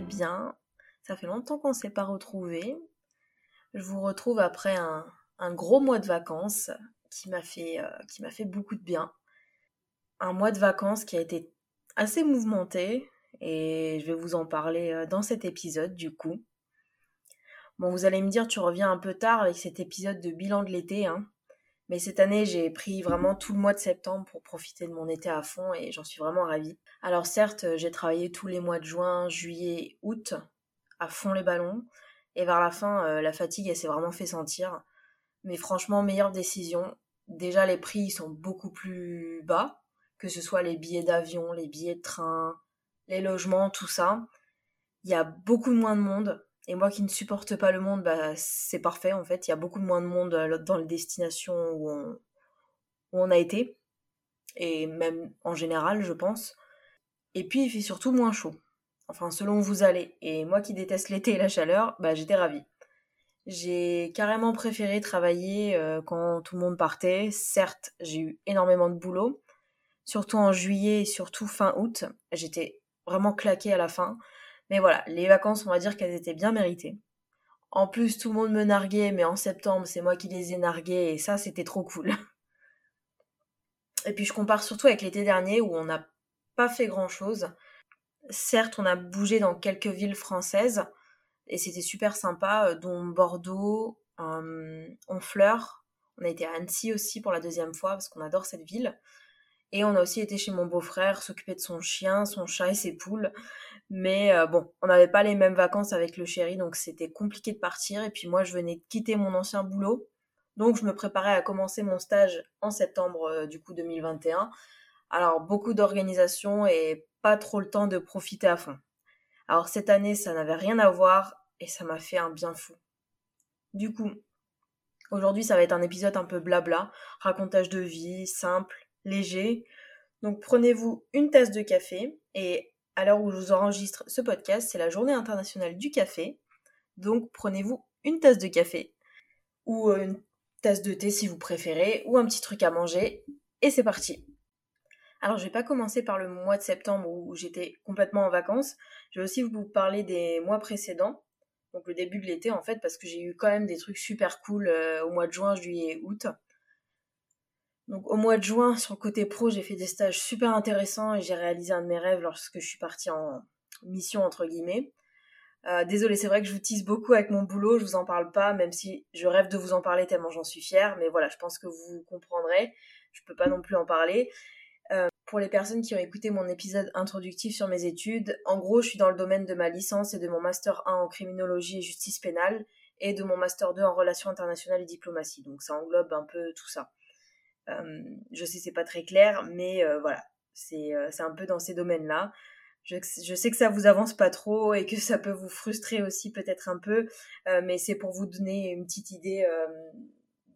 bien. Ça fait longtemps qu'on ne s'est pas retrouvés. Je vous retrouve après un, gros mois de vacances qui m'a fait, euh, fait beaucoup de bien. Un mois de vacances qui a été assez mouvementé et je vais vous en parler euh, dans cet épisode du coup. Bon, vous allez me dire, tu reviens un peu tard avec cet épisode de bilan de l'été, hein. Mais cette année, j'ai pris vraiment tout le mois de septembre pour profiter de mon été à fond et j'en suis vraiment ravie. Alors certes, j'ai travaillé tous les mois de juin, juillet, août, à fond les ballons. Et vers la fin, euh, la fatigue, elle s'est vraiment fait sentir. Mais franchement, meilleure décision. Déjà, les prix sont beaucoup plus bas, que ce soit les billets d'avion, les billets de train, les logements, tout ça. Il y a beaucoup moins de monde. Et moi qui ne supporte pas le monde, bah, c'est parfait en fait. Il y a beaucoup moins de monde euh, dans les destinations où on, a été. Et même en général, je pense. Et puis il fait surtout moins chaud. Enfin, selon où vous allez. Et moi qui déteste l'été et la chaleur, bah, j'étais ravie. J'ai carrément préféré travailler euh, quand tout le monde partait. Certes, j'ai eu énormément de boulot. Surtout en juillet et surtout fin août. J'étais vraiment claquée à la fin. Mais voilà, les vacances, on va dire qu'elles étaient bien méritées. En plus, tout le monde me narguait, mais en septembre, c'est moi qui les ai nargués, et ça, c'était trop cool. Et puis, je compare surtout avec l'été dernier, où on n'a pas fait grand-chose. Certes, on a bougé dans quelques villes françaises, et c'était super sympa, euh, dont Bordeaux, euh, Honfleur. On a été à Annecy aussi pour la deuxième fois, parce qu'on adore cette ville. Et on a aussi été chez mon beau-frère, s'occuper de son chien, son chat et ses poules. Mais euh, bon, on n'avait pas les mêmes vacances avec le chéri, donc c'était compliqué de partir. Et puis moi, je venais de quitter mon ancien boulot. Donc je me préparais à commencer mon stage en septembre euh, du coup 2021. Alors beaucoup d'organisation et pas trop le temps de profiter à fond. Alors cette année, ça n'avait rien à voir et ça m'a fait un bien fou. Du coup, aujourd'hui, ça va être un épisode un peu blabla, racontage de vie, simple, léger. Donc prenez-vous une tasse de café et à l'heure où je vous enregistre ce podcast, c'est la journée internationale du café. Donc prenez-vous une tasse de café ou euh, une tasse de thé si vous préférez ou un petit truc à manger et c'est parti. Alors je vais pas commencer par le mois de septembre où j'étais complètement en vacances. Je vais aussi vous parler des mois précédents. Donc le début de l'été en fait parce que j'ai eu quand même des trucs super cool euh, au mois de juin, juillet et août. Donc au mois de juin, sur le côté pro, j'ai fait des stages super intéressants et j'ai réalisé un de mes rêves lorsque je suis partie en mission entre guillemets. Euh, désolée, c'est vrai que je vous tease beaucoup avec mon boulot, je vous en parle pas, même si je rêve de vous en parler tellement j'en suis fière, mais voilà, je pense que vous comprendrez. Je peux pas non plus en parler. Euh, pour les personnes qui ont écouté mon épisode introductif sur mes études, en gros, je suis dans le domaine de ma licence et de mon master 1 en criminologie et justice pénale et de mon master 2 en relations internationales et diplomatie. Donc ça englobe un peu tout ça. Je sais c'est pas très clair, mais voilà, c'est un peu dans ces domaines-là. Je, je, sais que ça vous avance pas trop et que ça peut vous frustrer aussi peut-être un peu, mais c'est pour vous donner une petite idée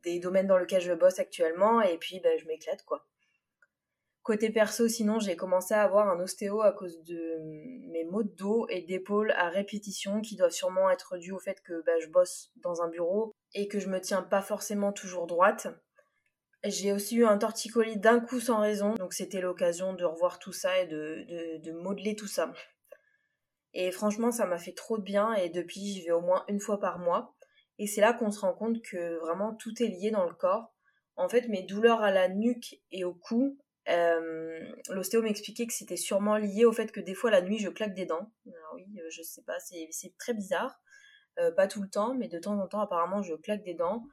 des domaines dans lesquels je bosse actuellement et puis ben, je m'éclate quoi. Côté perso, sinon j'ai commencé à avoir un ostéo à cause de mes maux de dos et d'épaule à répétition qui doivent sûrement être dus au fait que ben, je bosse dans un bureau et que je me tiens pas forcément toujours droite. J'ai aussi eu un torticolis d'un coup sans raison, donc c'était l'occasion de revoir tout ça et de, de, modeler tout ça. Et franchement, ça m'a fait trop de bien et depuis, j'y vais au moins une fois par mois. Et c'est là qu'on se rend compte que vraiment tout est lié dans le corps. En fait, mes douleurs à la nuque et au cou, euh, l'ostéo m'expliquait que c'était sûrement lié au fait que des fois la nuit je claque des dents. Oui, euh, je sais pas, c'est très bizarre. Euh, pas tout le temps, mais de temps en temps apparemment je claque des dents.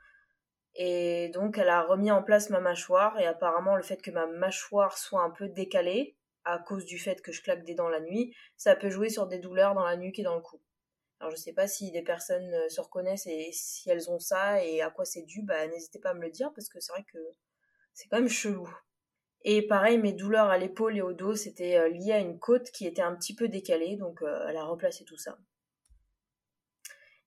Et donc, elle a remis en place ma mâchoire. Et apparemment, le fait que ma mâchoire soit un peu décalée, à cause du fait que je claque des dents la nuit, ça peut jouer sur des douleurs dans la nuque et dans le cou. Alors, je sais pas si des personnes euh, se reconnaissent et si elles ont ça et à quoi c'est dû, bah, n'hésitez pas à me le dire parce que c'est vrai que c'est quand même chelou. Et pareil, mes douleurs à l'épaule et au dos, c'était euh, lié à une côte qui était un petit peu décalée, donc euh, elle a replacé tout ça.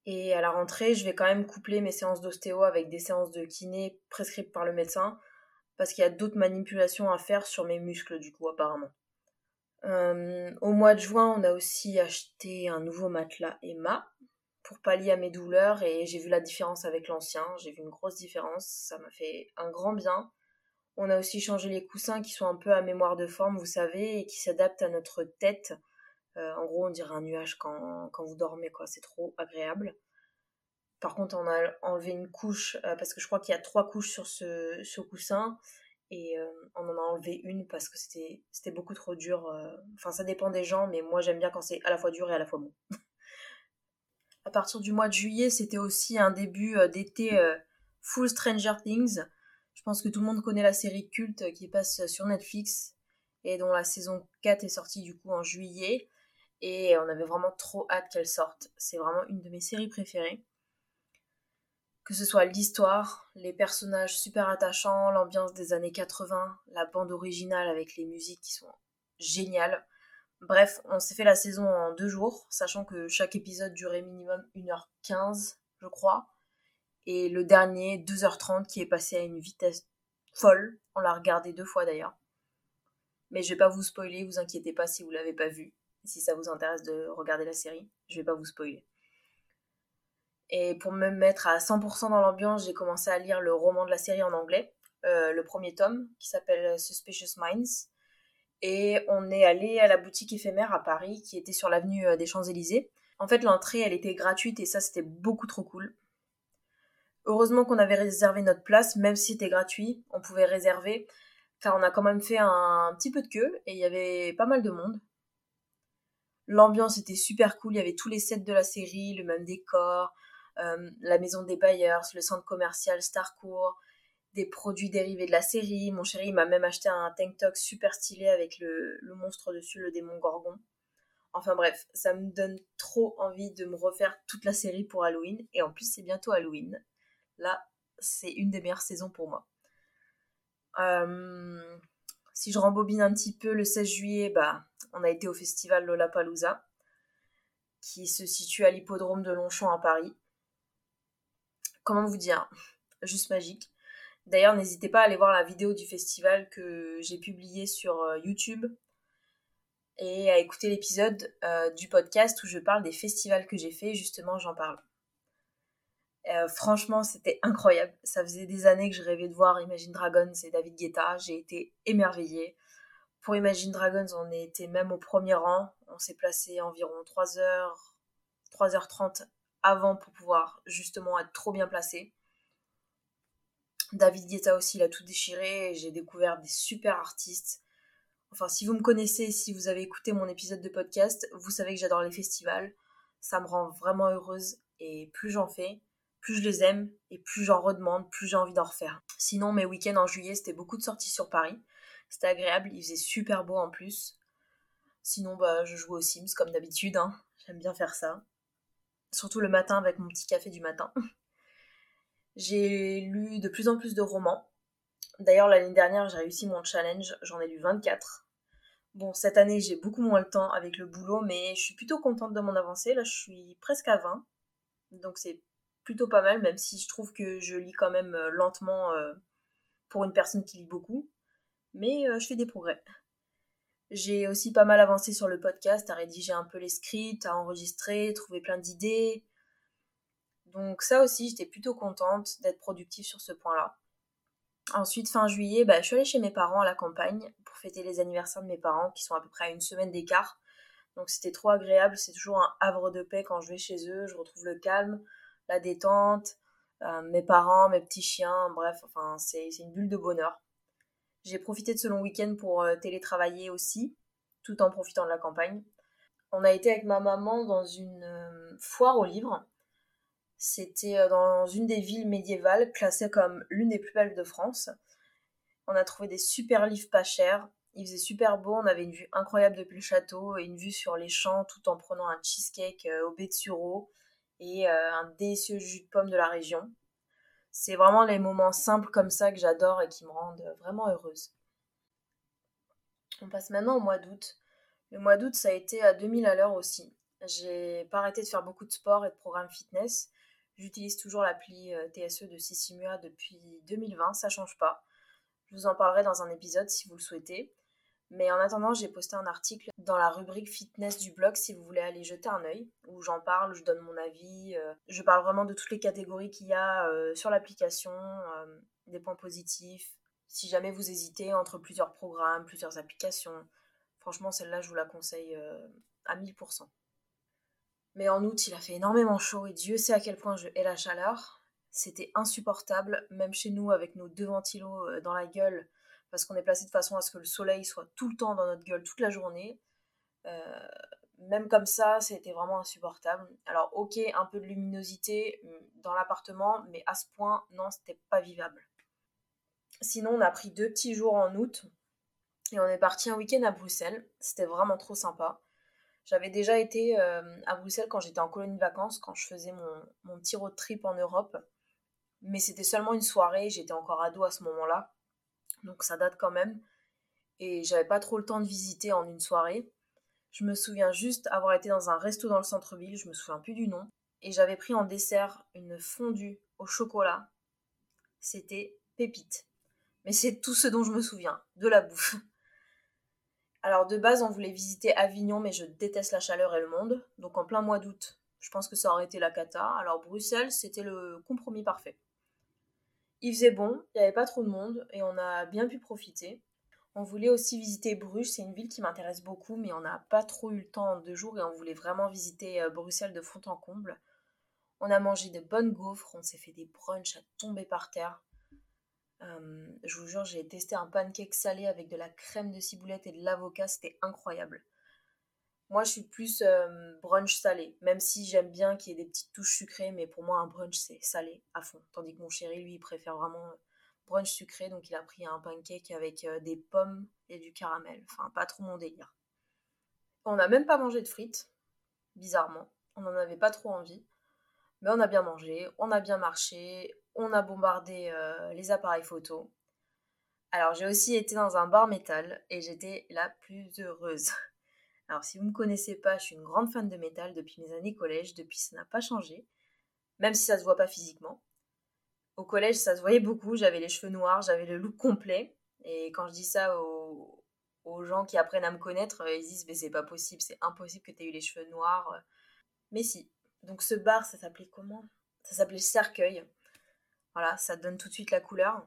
Et à la rentrée, je vais quand même coupler mes séances d'ostéo avec des séances de kiné prescrites par le médecin, parce qu'il y a d'autres manipulations à faire sur mes muscles, du coup, apparemment. Euh, au mois de juin, on a aussi acheté un nouveau matelas Emma pour pallier à mes douleurs et j'ai vu la différence avec l'ancien. J'ai vu une grosse différence, ça m'a fait un grand bien. On a aussi changé les coussins qui sont un peu à mémoire de forme, vous savez, et qui s'adaptent à notre tête en gros, on dirait un nuage quand, vous dormez, quoi. C'est trop agréable. Par contre, on a enlevé une couche parce que je crois qu'il y a trois couches sur ce, coussin et on en a enlevé une parce que c'était c'était beaucoup trop dur. Enfin, ça dépend des gens, mais moi j'aime bien quand c'est à la fois dur et à la fois bon. à partir du mois de juillet, c'était aussi un début d'été full Stranger Things. Je pense que tout le monde connaît la série culte qui passe sur Netflix et dont la saison 4 est sortie du coup en juillet. Et on avait vraiment trop hâte qu'elle sorte. C'est vraiment une de mes séries préférées. Que ce soit l'histoire, les personnages super attachants, l'ambiance des années 80, la bande originale avec les musiques qui sont géniales. Bref, on s'est fait la saison en deux jours, sachant que chaque épisode durait minimum 1h15, je crois. Et le dernier, 2h30, qui est passé à une vitesse folle. On l'a regardé deux fois d'ailleurs. Mais je vais pas vous spoiler, vous inquiétez pas si vous l'avez pas vu. Si ça vous intéresse de regarder la série, je vais pas vous spoiler. Et pour me mettre à 100% dans l'ambiance, j'ai commencé à lire le roman de la série en anglais, euh, le premier tome, qui s'appelle Suspicious Minds. Et on est allé à la boutique éphémère à Paris, qui était sur l'avenue euh, des Champs-Élysées. En fait, l'entrée, elle était gratuite et ça, c'était beaucoup trop cool. Heureusement qu'on avait réservé notre place, même si c'était gratuit, on pouvait réserver, car on a quand même fait un petit peu de queue et il y avait pas mal de monde. L'ambiance était super cool, il y avait tous les sets de la série, le même décor, euh, la maison des Bayers, le centre commercial Starcourt, des produits dérivés de la série. Mon chéri m'a même acheté un tank top super stylé avec le, monstre dessus, le démon Gorgon. Enfin bref, ça me donne trop envie de me refaire toute la série pour Halloween. Et en plus, c'est bientôt Halloween. Là, c'est une des meilleures saisons pour moi. Euh, si je rembobine un petit peu, le 16 juillet, bah, on a été au festival Lollapalooza, qui se situe à l'hippodrome de Longchamp à Paris comment vous dire, juste magique. D'ailleurs, n'hésitez pas à aller voir la vidéo du festival que j'ai publiée sur euh, YouTube et à écouter l'épisode euh, du podcast où je parle des festivals que j'ai fait. Justement, j'en parle. Euh, franchement, c'était incroyable. Ça faisait des années que je rêvais de voir Imagine Dragons et David Guetta. J'ai été émerveillée. Pour Imagine Dragons, on était même au premier rang. On s'est placé environ 3 h 3h30 avant pour pouvoir justement être trop bien placé. David Guetta aussi, il a tout déchiré. J'ai découvert des super artistes. Enfin, si vous me connaissez, si vous avez écouté mon épisode de podcast, vous savez que j'adore les festivals. Ça me rend vraiment heureuse. Et plus j'en fais, plus je les aime et plus j'en redemande, plus j'ai envie d'en refaire. Sinon, mes week-ends en juillet, c'était beaucoup de sorties sur Paris. C'était agréable, il faisait super beau en plus. Sinon, bah, je jouais aux Sims comme d'habitude. Hein. J'aime bien faire ça surtout le matin avec mon petit café du matin. J'ai lu de plus en plus de romans. D'ailleurs, l'année dernière, j'ai réussi mon challenge, j'en ai lu 24. Bon, cette année, j'ai beaucoup moins le temps avec le boulot, mais je suis plutôt contente de mon avancée. Là, je suis presque à 20. Donc, c'est plutôt pas mal, même si je trouve que je lis quand même euh, lentement euh, pour une personne qui lit beaucoup. Mais euh, je fais des progrès. J'ai aussi pas mal avancé sur le podcast, à rédiger un peu les scripts, à enregistrer, trouver plein d'idées. Donc ça aussi, j'étais plutôt contente d'être productive sur ce point-là. Ensuite, fin juillet, bah, je suis allée chez mes parents à la campagne pour fêter les anniversaires de mes parents qui sont à peu près à une semaine d'écart. Donc c'était trop agréable, c'est toujours un havre de paix quand je vais chez eux, je retrouve le calme, la détente, euh, mes parents, mes petits chiens, bref, enfin c'est une bulle de bonheur. J'ai profité de ce long week-end pour euh, télétravailler aussi, tout en profitant de la campagne. On a été avec ma maman dans une euh, foire aux livres. C'était dans une des villes médiévales classée comme l'une des plus belles de France. On a trouvé des super livres pas chers. Il faisait super beau, on avait une vue incroyable depuis le château et une vue sur les champs tout en prenant un cheesecake au baie de sureau et un délicieux jus de pomme de la région. C'est vraiment les moments simples comme ça que j'adore et qui me rendent vraiment heureuse. On passe maintenant au mois d'août. Le mois d'août, ça a été à 2000 à l'heure aussi. J'ai pas arrêté de faire beaucoup de sport et de programmes fitness. J'utilise toujours l'appli euh, TSE de Sissimua depuis 2020, ça change pas. Je vous en parlerai dans un épisode si vous le souhaitez. Mais en attendant, j'ai posté un article dans la rubrique fitness du blog si vous voulez aller jeter un œil, où j'en parle, je donne mon avis. Euh, je parle vraiment de toutes les catégories qu'il y a euh, sur l'application, euh, des points positifs. Si jamais vous hésitez entre plusieurs programmes, plusieurs applications, franchement, celle-là, je vous la conseille à 1000%. Mais en août, il a fait énormément chaud et Dieu sait à quel point je hais la chaleur. C'était insupportable, même chez nous avec nos deux ventilos dans la gueule, parce qu'on est placé de façon à ce que le soleil soit tout le temps dans notre gueule toute la journée. Euh, même comme ça, c'était vraiment insupportable. Alors, ok, un peu de luminosité mm, dans l'appartement, mais à ce point, non, c'était pas vivable. Sinon, on a pris deux petits jours en août et on est parti un week-end à Bruxelles. C'était vraiment trop sympa. J'avais déjà été euh, à Bruxelles quand j'étais en colonie de vacances, quand je faisais mon, mon petit road trip en Europe. Mais c'était seulement une soirée, j'étais encore ado à ce moment-là. Donc ça date quand même. Et j'avais pas trop le temps de visiter en une soirée. Je me souviens juste avoir été dans un resto dans le centre-ville, je me souviens plus du nom. Et j'avais pris en dessert une fondue au chocolat. C'était pépite. Mais c'est tout ce dont je me souviens, de la bouffe. Alors de base, on voulait visiter Avignon, mais je déteste la chaleur et le monde. Donc en plein mois d'août, je pense que ça aurait été la cata. Alors Bruxelles, c'était le compromis parfait. Il faisait bon, il n'y avait pas trop de monde et on a bien pu profiter. On voulait aussi visiter Bruges, c'est une ville qui m'intéresse beaucoup, mais on n'a pas trop eu le temps en deux jours et on voulait vraiment visiter euh, Bruxelles de fond en comble. On a mangé de bonnes gaufres, on s'est fait des brunchs à tomber par terre. Je vous jure, j'ai testé un pancake salé avec de la crème de ciboulette et de l'avocat, c'était incroyable. Moi, je suis plus brunch salé, même si j'aime bien qu'il y ait des petites touches sucrées, mais pour moi, un brunch, c'est salé à fond. Tandis que mon chéri, lui, il préfère vraiment brunch sucré, donc il a pris un pancake avec des pommes et du caramel. Enfin, pas trop mon délire. On n'a même pas mangé de frites, bizarrement. On n'en avait pas trop envie. Mais on a bien mangé, on a bien marché, on a bombardé les appareils photo. Alors j'ai aussi été dans un bar métal et j'étais la plus heureuse. Alors si vous ne me connaissez pas, je suis une grande fan de métal depuis mes années collège, depuis ça n'a pas changé, même si ça se voit pas physiquement. Au collège, ça se voyait beaucoup, j'avais les cheveux noirs, j'avais le look complet. Et quand je dis ça aux, gens qui apprennent à me connaître, ils disent mais c'est pas possible, c'est impossible que tu aies eu les cheveux noirs. Mais si. Donc ce bar, ça s'appelait comment? Ça s'appelait Cercueil. Voilà, ça donne tout de suite la couleur.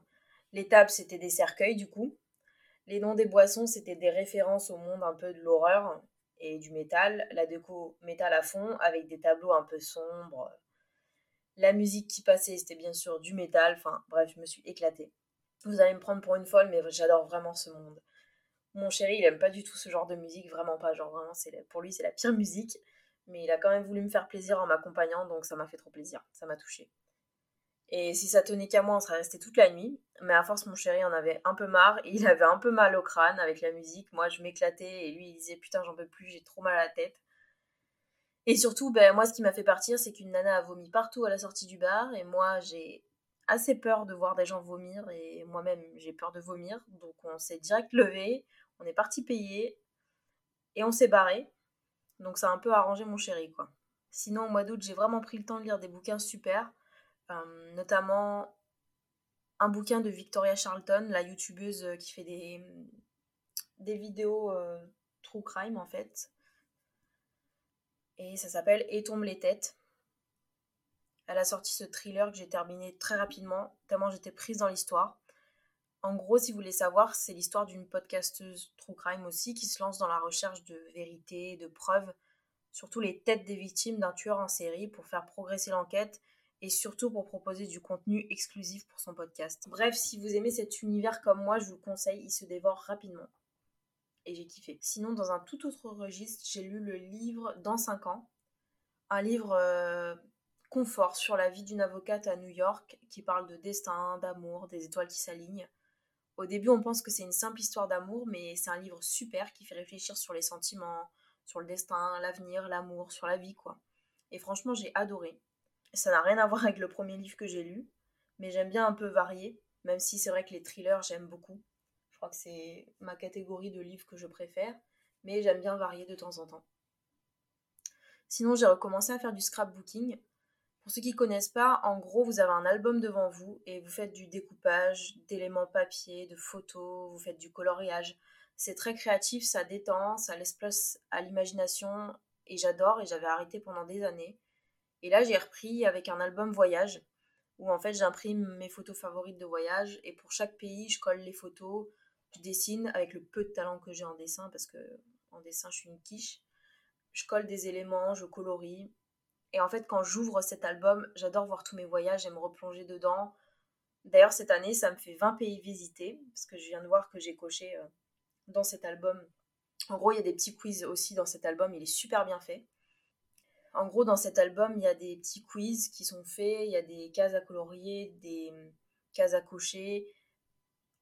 Les tables, c'était des cercueils du coup. Les noms des boissons, c'était des références au monde un peu de l'horreur et du métal. La déco métal à fond avec des tableaux un peu sombres. La musique qui passait, c'était bien sûr du métal. Enfin, bref, je me suis éclatée. Vous allez me prendre pour une folle, mais j'adore vraiment ce monde. Mon chéri, il aime pas du tout ce genre de musique, vraiment pas. Genre, vraiment, c'est pour lui, c'est la pire musique. Mais il a quand même voulu me faire plaisir en m'accompagnant, donc ça m'a fait trop plaisir. Ça m'a touchée. Et si ça tenait qu'à moi, on serait resté toute la nuit. Mais à force, mon chéri en avait un peu marre. Il avait un peu mal au crâne avec la musique. Moi, je m'éclatais et lui, il disait Putain, j'en peux plus, j'ai trop mal à la tête. Et surtout, ben, moi, ce qui m'a fait partir, c'est qu'une nana a vomi partout à la sortie du bar. Et moi, j'ai assez peur de voir des gens vomir. Et moi-même, j'ai peur de vomir. Donc, on s'est direct levé. On est parti payer. Et on s'est barré. Donc, ça a un peu arrangé mon chéri, quoi. Sinon, au mois d'août, j'ai vraiment pris le temps de lire des bouquins super. Notamment un bouquin de Victoria Charlton, la youtubeuse euh, qui fait des, des vidéos euh, true crime en fait. Et ça s'appelle Et tombe les têtes. Elle a sorti ce thriller que j'ai terminé très rapidement, tellement j'étais prise dans l'histoire. En gros, si vous voulez savoir, c'est l'histoire d'une podcasteuse true crime aussi qui se lance dans la recherche de vérité, de preuves, surtout les têtes des victimes d'un tueur en série pour faire progresser l'enquête et surtout pour proposer du contenu exclusif pour son podcast. Bref, si vous aimez cet univers comme moi, je vous conseille, il se dévore rapidement. Et j'ai kiffé. Sinon, dans un tout autre registre, j'ai lu le livre Dans 5 ans, un livre euh, confort sur la vie d'une avocate à New York qui parle de destin, d'amour, des étoiles qui s'alignent. Au début, on pense que c'est une simple histoire d'amour, mais c'est un livre super qui fait réfléchir sur les sentiments, sur le destin, l'avenir, l'amour, sur la vie, quoi. Et franchement, j'ai adoré. Ça n'a rien à voir avec le premier livre que j'ai lu, mais j'aime bien un peu varier, même si c'est vrai que les thrillers, j'aime beaucoup. Je crois que c'est ma catégorie de livres que je préfère, mais j'aime bien varier de temps en temps. Sinon, j'ai recommencé à faire du scrapbooking. Pour ceux qui ne connaissent pas, en gros, vous avez un album devant vous et vous faites du découpage d'éléments papier, de photos, vous faites du coloriage. C'est très créatif, ça détend, ça laisse place à l'imagination et j'adore et j'avais arrêté pendant des années. Et là, j'ai repris avec un album voyage où en fait j'imprime mes photos favorites de voyage et pour chaque pays, je colle les photos, je dessine avec le peu de talent que j'ai en dessin parce que en dessin, je suis une quiche. je colle des éléments, je colorie. Et en fait, quand j'ouvre cet album, j'adore voir tous mes voyages et me replonger dedans. D'ailleurs, cette année, ça me fait 20 pays visités, parce que je viens de voir que j'ai coché euh, dans cet album. En gros, il y a des petits quiz aussi dans cet album, il est super bien fait. En gros, dans cet album, il y a des petits quiz qui sont faits, il y a des cases à colorier, des cases à cocher,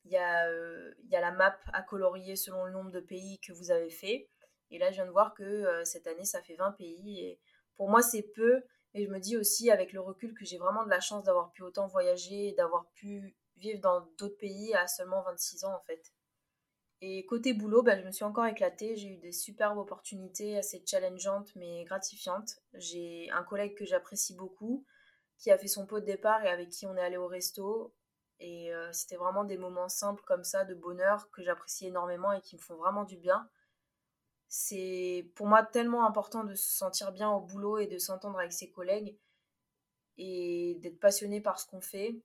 il y a, euh, il y a la map à colorier selon le nombre de pays que vous avez fait. Et là, je viens de voir que euh, cette année, ça fait 20 pays. Et pour moi, c'est peu. Et je me dis aussi, avec le recul, que j'ai vraiment de la chance d'avoir pu autant voyager et d'avoir pu vivre dans d'autres pays à seulement 26 ans, en fait. Et côté boulot, bah, je me suis encore éclatée. J'ai eu des superbes opportunités assez challengeantes mais gratifiantes. J'ai un collègue que j'apprécie beaucoup qui a fait son pot de départ et avec qui on est allé au resto. Et euh, c'était vraiment des moments simples comme ça, de bonheur, que j'apprécie énormément et qui me font vraiment du bien. C'est pour moi tellement important de se sentir bien au boulot et de s'entendre avec ses collègues et d'être passionné par ce qu'on fait.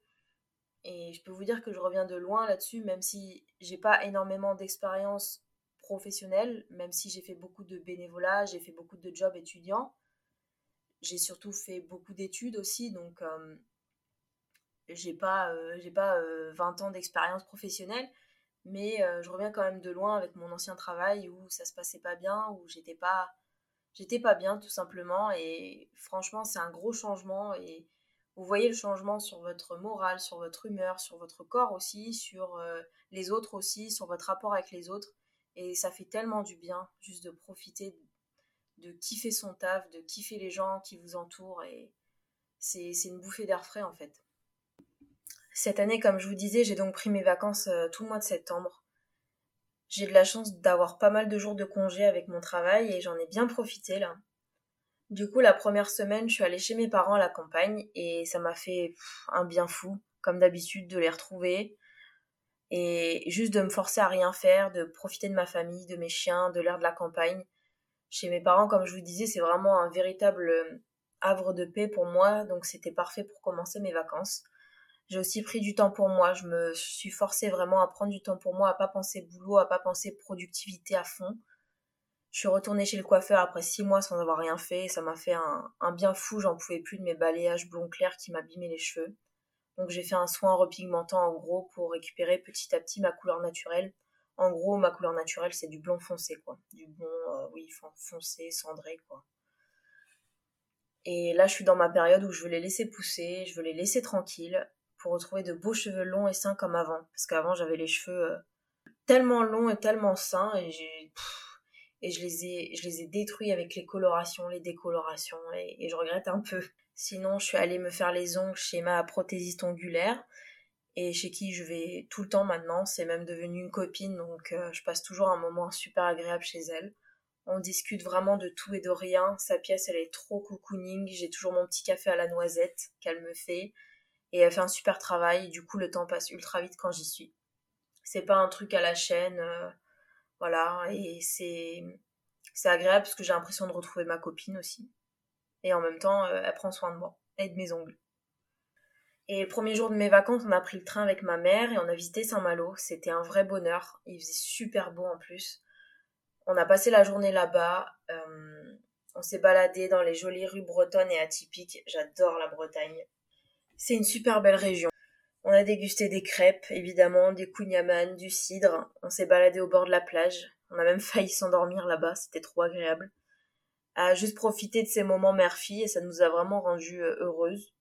Et je peux vous dire que je reviens de loin là-dessus, même si j'ai pas énormément d'expérience professionnelle, même si j'ai fait beaucoup de bénévolat, j'ai fait beaucoup de jobs étudiants. J'ai surtout fait beaucoup d'études aussi, donc euh, j'ai pas, euh, pas 20 euh, ans d'expérience professionnelle, mais je reviens quand même de loin avec mon ancien travail où ça se passait pas bien, où j'étais pas, pas bien tout simplement. Et franchement, c'est un gros changement et vous voyez le changement sur votre morale, sur votre humeur, sur votre corps aussi, sur euh, les autres aussi, sur votre rapport avec les autres. Et ça fait tellement du bien juste de profiter, de, kiffer son taf, de kiffer les gens qui vous entourent. Et c'est une bouffée d'air frais en fait. Cette année, comme je vous disais, j'ai donc pris mes vacances euh, tout le mois de septembre. J'ai de la chance d'avoir pas mal de jours de congé avec mon travail et j'en ai bien profité là. Du coup, la première semaine, je suis allée chez mes parents à la campagne et ça m'a fait un bien fou, comme d'habitude, de les retrouver et juste de me forcer à rien faire, de profiter de ma famille, de mes chiens, de l'air de la campagne. Chez mes parents, comme je vous disais, c'est vraiment un véritable euh, havre de paix pour moi, donc c'était parfait pour commencer mes vacances. J'ai aussi pris du temps pour moi, je me suis forcée vraiment à prendre du temps pour moi, à pas penser boulot, à pas penser productivité à fond. Je suis retournée chez le coiffeur après six mois sans avoir rien fait. Ça m'a fait un, bien fou. J'en pouvais plus de mes balayages blond clair qui m'abîmaient les cheveux. Donc j'ai fait un soin repigmentant en gros pour récupérer petit à petit ma couleur naturelle. En gros, ma couleur naturelle, c'est du blond foncé, quoi. Du blond, euh, oui, foncé, cendré, quoi. Et là, je suis dans ma période où je veux les laisser pousser, je veux les laisser tranquilles pour retrouver de beaux cheveux longs et sains comme avant. Parce qu'avant, j'avais les cheveux euh, tellement longs et tellement sains et j'ai et je les ai, je les ai détruits avec les colorations, les décolorations et, je regrette un peu. Sinon, je suis allée me faire les ongles chez ma prothésiste ongulaire et chez qui je vais tout le temps maintenant. C'est même devenu une copine, donc euh, je passe toujours un moment super agréable chez elle. On discute vraiment de tout et de rien. Sa pièce, elle est trop cocooning. J'ai toujours mon petit café à la noisette qu'elle me fait. Et elle fait un super travail. Du coup, le temps passe ultra vite quand j'y suis. C'est pas un truc à la chaîne. Euh, voilà, et c'est, c'est agréable parce que j'ai l'impression de retrouver ma copine aussi. Et en même temps, euh, elle prend soin de moi et de mes ongles. Et le premier jour de mes vacances, on a pris le train avec ma mère et on a visité Saint-Malo. C'était un vrai bonheur. Il faisait super beau en plus. On a passé la journée là-bas. Euh, on s'est baladé dans les jolies rues bretonnes et atypiques. J'adore la Bretagne. C'est une super belle région. On a dégusté des crêpes, évidemment, des kouign du cidre. On s'est baladé au bord de la plage. On a même failli s'endormir là-bas, c'était trop agréable. À juste profiter de ces moments mère-fille et ça nous a vraiment rendu euh, heureuses.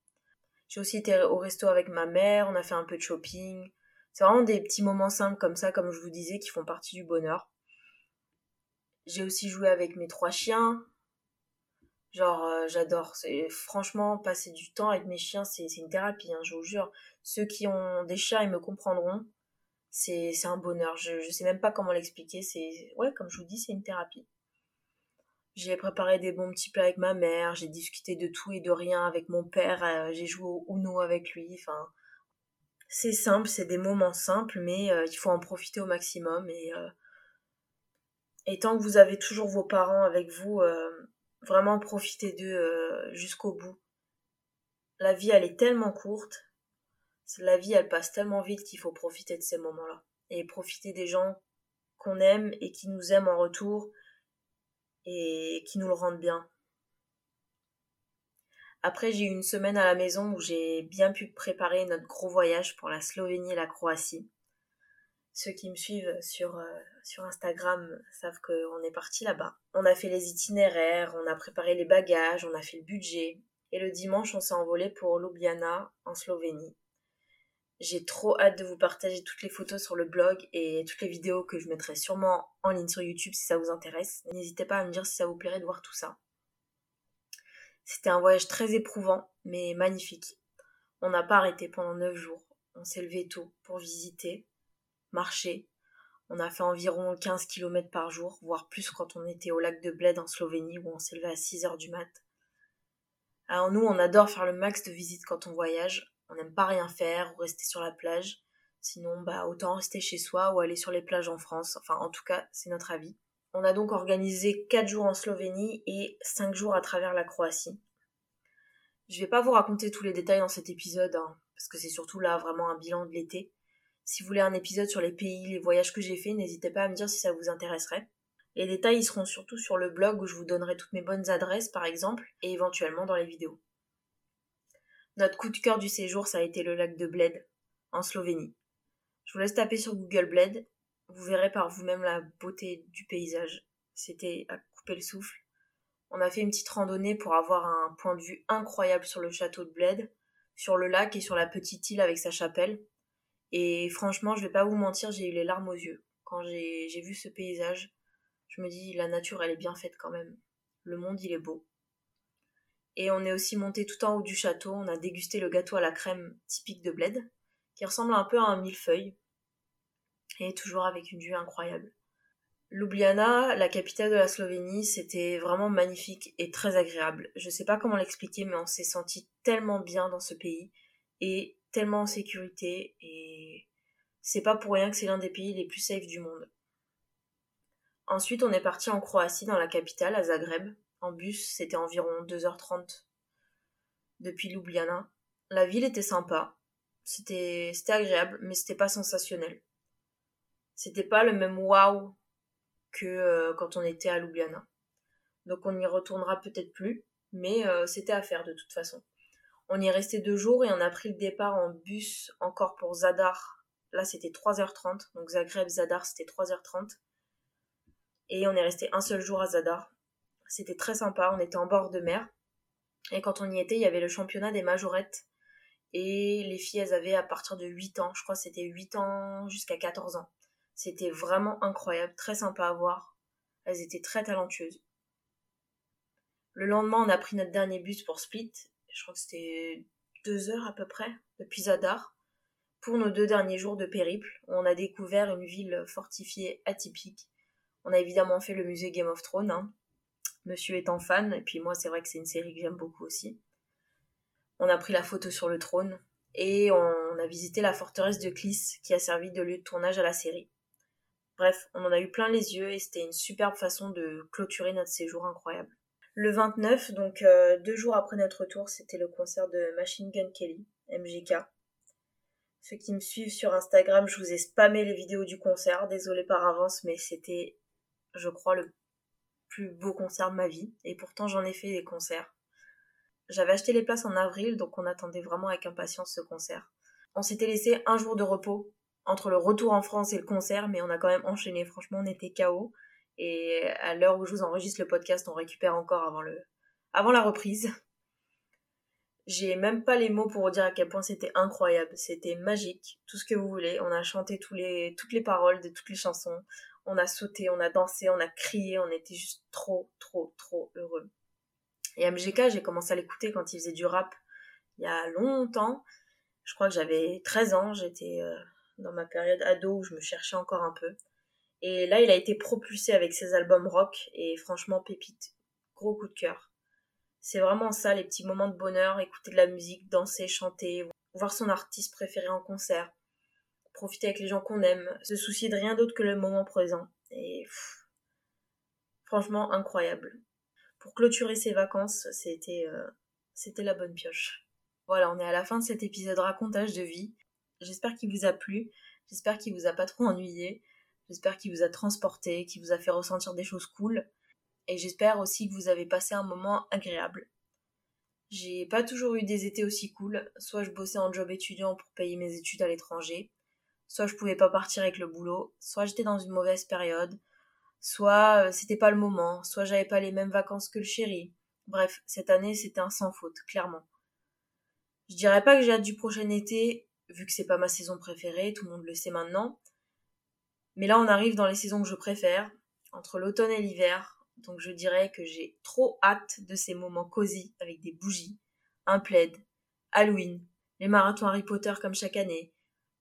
J'ai aussi été au resto avec ma mère, on a fait un peu de shopping. C'est vraiment des petits moments simples comme ça, comme je vous disais, qui font partie du bonheur. J'ai aussi joué avec mes trois chiens. Genre, euh, j'adore. Franchement, passer du temps avec mes chiens, c'est une thérapie, hein, je vous jure. Ceux qui ont des chiens, ils me comprendront. C'est un bonheur. Je, je sais même pas comment l'expliquer. C'est, ouais, comme je vous dis, c'est une thérapie. J'ai préparé des bons petits plats avec ma mère. J'ai discuté de tout et de rien avec mon père. Euh, j'ai joué au Uno avec lui. Enfin, c'est simple, c'est des moments simples, mais euh, il faut en profiter au maximum. Et, euh, et tant que vous avez toujours vos parents avec vous, vraiment profitez d'eux jusqu'au bout. La vie, elle est tellement courte la vie, elle passe tellement vite qu'il faut profiter de ces moments-là. Et profiter des gens qu'on aime et qui nous aiment en retour. et qui nous le rendent bien. Après, j'ai eu une semaine à la maison où j'ai bien pu préparer notre gros voyage pour la Slovénie et la Croatie. Ceux qui me suivent sur, euh, Instagram savent qu'on est parti là-bas. On a fait les itinéraires, on a préparé les bagages, on a fait le budget. Et le dimanche, on s'est envolé pour Ljubljana en Slovénie. J'ai trop hâte de vous partager toutes les photos sur le blog et toutes les vidéos que je mettrai sûrement en ligne sur YouTube si ça vous intéresse. N'hésitez pas à me dire si ça vous plairait de voir tout ça. C'était un voyage très éprouvant, mais magnifique. On n'a pas arrêté pendant neuf jours. On s'est levé tôt pour visiter, marcher. On a fait environ 15 km par jour, voire plus quand on était au lac de Bled en Slovénie où on levé à 6 heures du mat. Alors nous, on adore faire le max de visites quand on voyage on n'aime pas rien faire ou rester sur la plage. Sinon, bah, autant rester chez soi ou aller sur les plages en France. Enfin, en tout cas, c'est notre avis. On a donc organisé 4 jours en Slovénie et 5 jours à travers la Croatie. Je vais pas vous raconter tous les détails dans cet épisode, hein, parce que c'est surtout là vraiment un bilan de l'été. Si vous voulez un épisode sur les pays, les voyages que j'ai faits, n'hésitez pas à me dire si ça vous intéresserait. Les détails ils seront surtout sur le blog où je vous donnerai toutes mes bonnes adresses par exemple, et éventuellement dans les vidéos. Notre coup de cœur du séjour, ça a été le lac de Bled, en Slovénie. Je vous laisse taper sur Google Bled, vous verrez par vous-même la beauté du paysage. C'était à couper le souffle. On a fait une petite randonnée pour avoir un point de vue incroyable sur le château de Bled, sur le lac et sur la petite île avec sa chapelle. Et franchement, je vais pas vous mentir, j'ai eu les larmes aux yeux. Quand j'ai vu ce paysage, je me dis, la nature, elle est bien faite quand même. Le monde, il est beau. Et on est aussi monté tout en haut du château, on a dégusté le gâteau à la crème typique de Bled, qui ressemble un peu à un millefeuille, et toujours avec une vue incroyable. Ljubljana, la capitale de la Slovénie, c'était vraiment magnifique et très agréable. Je sais pas comment l'expliquer, mais on s'est senti tellement bien dans ce pays, et tellement en sécurité, et c'est pas pour rien que c'est l'un des pays les plus safe du monde. Ensuite, on est parti en Croatie, dans la capitale, à Zagreb, en bus, c'était environ 2h30 depuis Ljubljana. La ville était sympa. C'était, agréable, mais c'était pas sensationnel. C'était pas le même waouh que euh, quand on était à Ljubljana. Donc on y retournera peut-être plus, mais euh, c'était à faire de toute façon. On y est resté deux jours et on a pris le départ en bus encore pour Zadar. Là c'était 3h30, donc Zagreb Zadar c'était 3h30. Et on est resté un seul jour à Zadar. C'était très sympa, on était en bord de mer. Et quand on y était, il y avait le championnat des majorettes. Et les filles, elles avaient à partir de 8 ans, je crois c'était 8 ans jusqu'à 14 ans. C'était vraiment incroyable, très sympa à voir. Elles étaient très talentueuses. Le lendemain, on a pris notre dernier bus pour Split. Je crois que c'était deux heures à peu près depuis Zadar pour nos deux derniers jours de périple. On a découvert une ville fortifiée atypique. On a évidemment fait le musée Game of Thrones. Hein monsieur étant fan, et puis moi c'est vrai que c'est une série que j'aime beaucoup aussi. On a pris la photo sur le trône et on a visité la forteresse de Clis qui a servi de lieu de tournage à la série. Bref, on en a eu plein les yeux et c'était une superbe façon de clôturer notre séjour incroyable. Le 29, donc euh, deux jours après notre retour, c'était le concert de Machine Gun Kelly, MGK. Ceux qui me suivent sur Instagram, je vous ai spammé les vidéos du concert, désolé par avance, mais c'était, je crois, le plus beau concert de ma vie. Et pourtant, j'en ai fait des concerts. J'avais acheté les places en avril, donc on attendait vraiment avec impatience ce concert. On s'était laissé un jour de repos entre le retour en France et le concert, mais on a quand même enchaîné. Franchement, on était KO. Et à l'heure où je vous enregistre le podcast, on récupère encore avant le, avant la reprise. J'ai même pas les mots pour vous dire à quel point c'était incroyable. C'était magique. Tout ce que vous voulez. On a chanté toutes les paroles de toutes les chansons on a sauté, on a dansé, on a crié, on était juste trop, trop, trop heureux. Et MGK, j'ai commencé à l'écouter quand il faisait du rap il y a longtemps. Je crois que j'avais 13 ans, j'étais euh, dans ma période ado où je me cherchais encore un peu. Et là, il a été propulsé avec ses albums rock et franchement, pépite. Gros coup de cœur. C'est vraiment ça, les petits moments de bonheur, écouter de la musique, danser, chanter, voir son artiste préféré en concert profiter avec les gens qu'on aime, se soucier de rien d'autre que le moment présent. Et franchement, incroyable. Pour clôturer ces vacances, c'était euh, c'était la bonne pioche. Voilà, on est à la fin de cet épisode racontage de vie. J'espère qu'il vous a plu. J'espère qu'il vous a pas trop ennuyé. J'espère qu'il vous a transporté, qu'il vous a fait ressentir des choses cool. et j'espère aussi que vous avez passé un moment agréable. J'ai pas toujours eu des étés aussi cool, soit je bossais en job étudiant pour payer mes études à l'étranger, soit je pouvais pas partir avec le boulot, soit j'étais dans une mauvaise période, soit euh, c'était pas le moment, soit j'avais pas les mêmes vacances que le chéri. Bref, cette année c'était un sans faute, clairement. Je dirais pas que j'ai hâte du prochain été, vu que c'est pas ma saison préférée, tout le monde le sait maintenant. Mais là on arrive dans les saisons que je préfère, entre l'automne et l'hiver, donc je dirais que j'ai trop hâte de ces moments cosy avec des bougies, un plaid, Halloween, les marathons Harry Potter comme chaque année,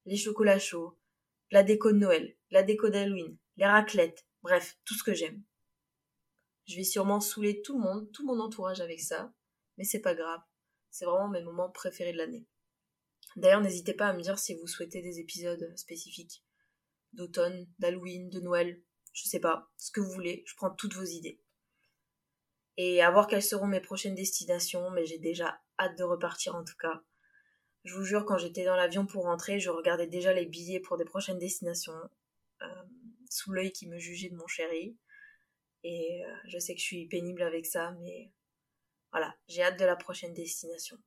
les chocolats chauds, la déco de Noël, la déco d'Halloween, les raclettes, bref, tout ce que j'aime. Je vais sûrement saouler tout le monde, tout mon entourage avec ça, mais c'est pas grave. C'est vraiment mes moments préférés de l'année. D'ailleurs, n'hésitez pas à me dire si vous souhaitez des épisodes spécifiques d'automne, d'Halloween, de Noël, je sais pas, ce que vous voulez, je prends toutes vos idées. Et à voir quelles seront mes prochaines destinations, mais j'ai déjà hâte de repartir en tout cas. Je vous jure, quand j'étais dans l'avion pour rentrer, je regardais déjà les billets pour des prochaines destinations, euh, sous l'œil qui me jugeait de mon chéri. Et euh, je sais que je suis pénible avec ça, mais voilà, j'ai hâte de la prochaine destination.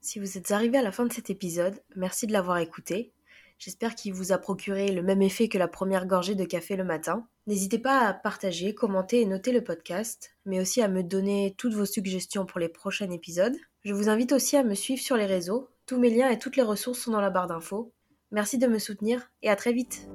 Si vous êtes arrivé à la fin de cet épisode, merci de l'avoir écouté. J'espère qu'il vous a procuré le même effet que la première gorgée de café le matin. N'hésitez pas à partager, commenter et noter le podcast, mais aussi à me donner toutes vos suggestions pour les prochains épisodes. Je vous invite aussi à me suivre sur les réseaux. Tous mes liens et toutes les ressources sont dans la barre d'infos. Merci de me soutenir et à très vite.